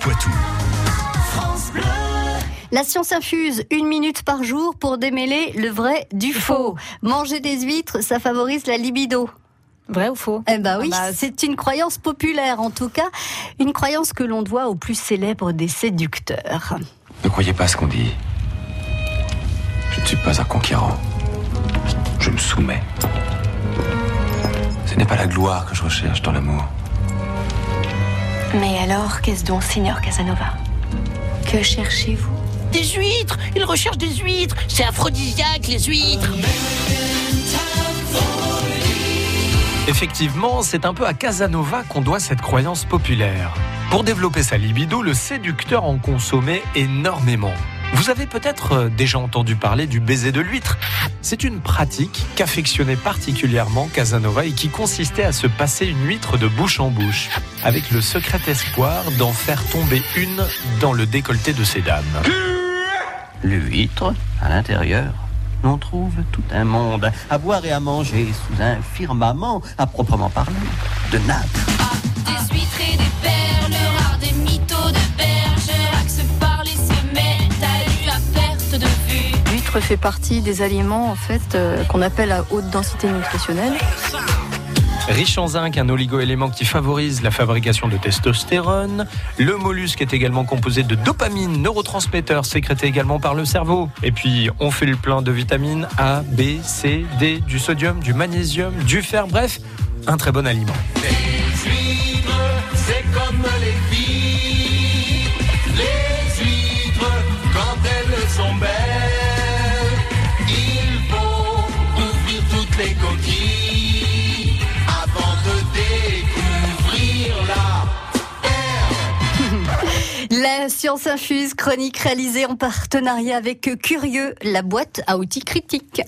Poitou. La science infuse une minute par jour pour démêler le vrai du faux. Manger des huîtres, ça favorise la libido. Vrai ou faux? Eh ben oui, Ah bah, c'est une croyance populaire en tout cas, une croyance que l'on doit au plus célèbre des séducteurs. Ne croyez pas ce qu'on dit. Je ne suis pas un conquérant. Je me soumets. Ce n'est pas la gloire que je recherche dans l'amour. Mais alors, qu'est-ce donc, Seigneur Casanova? Que cherchez-vous? Des huîtres! Il recherche des huîtres! C'est aphrodisiaque, les huîtres! Effectivement, c'est un peu à Casanova qu'on doit cette croyance populaire. Pour développer sa libido, le séducteur en consommait énormément. Vous avez peut-être euh, déjà entendu parler du baiser de l'huître. C'est une pratique qu'affectionnait particulièrement Casanova et qui consistait à se passer une huître de bouche en bouche, avec le secret espoir d'en faire tomber une dans le décolleté de ces dames. L'huître, à l'intérieur, on trouve tout un monde à boire et à manger sous un firmament à proprement parler de nappes. Fait partie des aliments en fait euh, qu'on appelle à haute densité nutritionnelle. Riche en zinc, un oligo-élément qui favorise la fabrication de testostérone. Le mollusque est également composé de dopamine, neurotransmetteur sécrété également par le cerveau. Et puis, on fait le plein de vitamines A, B, C, D, du sodium, du magnésium, du fer, bref, un très bon aliment. C'est comme les science infuse, chronique réalisée en partenariat avec Curieux, la boîte à outils critiques.